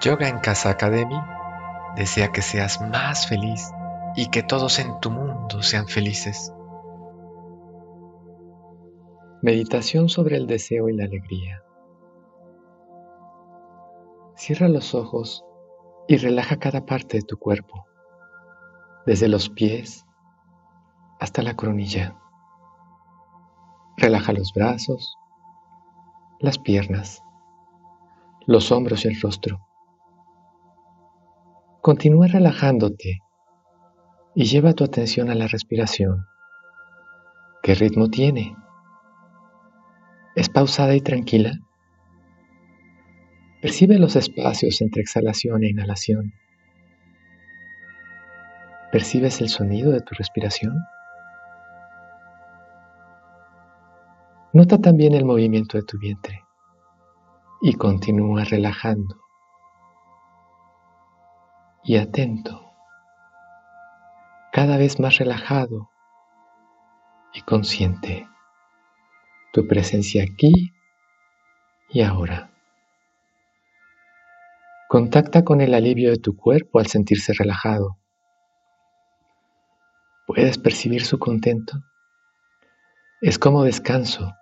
Yoga en Casa Academy desea que seas más feliz y que todos en tu mundo sean felices. Meditación sobre el deseo y la alegría. Cierra los ojos y relaja cada parte de tu cuerpo, desde los pies hasta la coronilla. Relaja los brazos, las piernas, los hombros y el rostro. Continúa relajándote y lleva tu atención a la respiración. ¿Qué ritmo tiene? ¿Es pausada y tranquila? Percibe los espacios entre exhalación e inhalación. ¿Percibes el sonido de tu respiración? Nota también el movimiento de tu vientre y continúa relajando y atento, cada vez más relajado y consciente, tu presencia aquí y ahora. Contacta con el alivio de tu cuerpo al sentirse relajado. ¿Puedes percibir su contento? Es como descanso,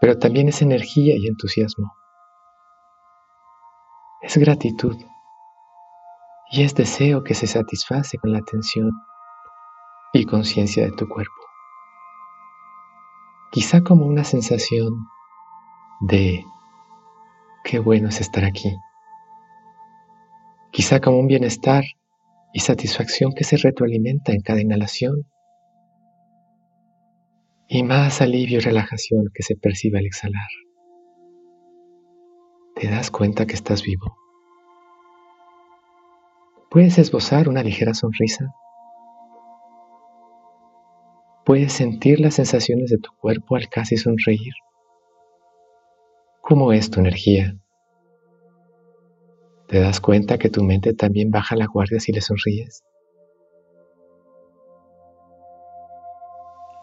pero también es energía y entusiasmo. Es gratitud y es deseo que se satisface con la atención y conciencia de tu cuerpo. Quizá como una sensación de qué bueno es estar aquí. Quizá como un bienestar y satisfacción que se retroalimenta en cada inhalación y más alivio y relajación que se percibe al exhalar. ¿Te das cuenta que estás vivo? Puedes esbozar una ligera sonrisa. Puedes sentir las sensaciones de tu cuerpo al casi sonreír. ¿Cómo es tu energía? ¿Te das cuenta que tu mente también baja la guardia si le sonríes?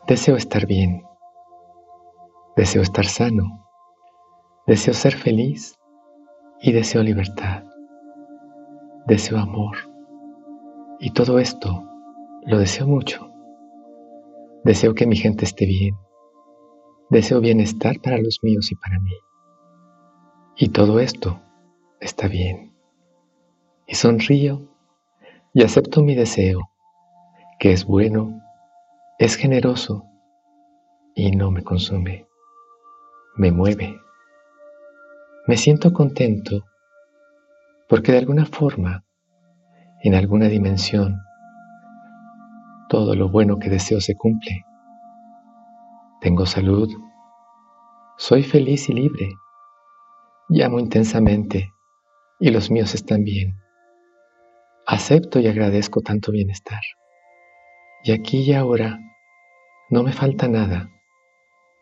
Deseo estar bien. Deseo estar sano. Deseo ser feliz y deseo libertad deseo amor. Y todo esto lo deseo mucho. Deseo que mi gente esté bien. Deseo bienestar para los míos y para mí. Y todo esto está bien. Y sonrío y acepto mi deseo, que es bueno, es generoso y no me consume. Me mueve. Me siento contento porque de alguna forma, en alguna dimensión, todo lo bueno que deseo se cumple. Tengo salud, soy feliz y libre, y amo intensamente, y los míos están bien. Acepto y agradezco tanto bienestar. Y aquí y ahora no me falta nada.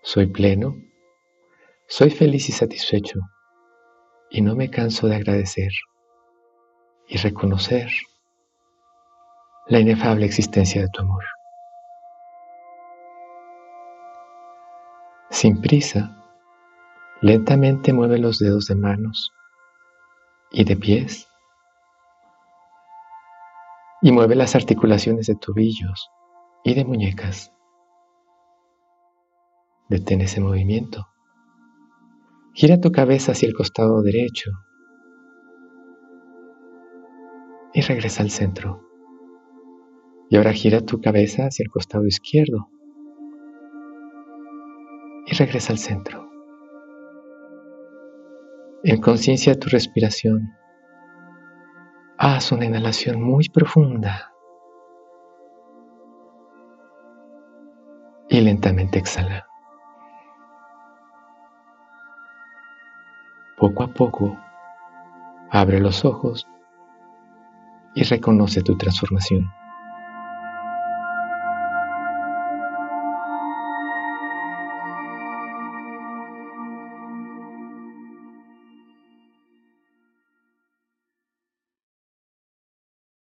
Soy pleno, soy feliz y satisfecho, y no me canso de agradecer y reconocer la inefable existencia de tu amor. Sin prisa, lentamente mueve los dedos de manos y de pies y mueve las articulaciones de tobillos y de muñecas. Detén ese movimiento. Gira tu cabeza hacia el costado derecho y regresa al centro. Y ahora gira tu cabeza hacia el costado izquierdo y regresa al centro. En conciencia de tu respiración, haz una inhalación muy profunda y lentamente exhala. Poco a poco, abre los ojos y reconoce tu transformación.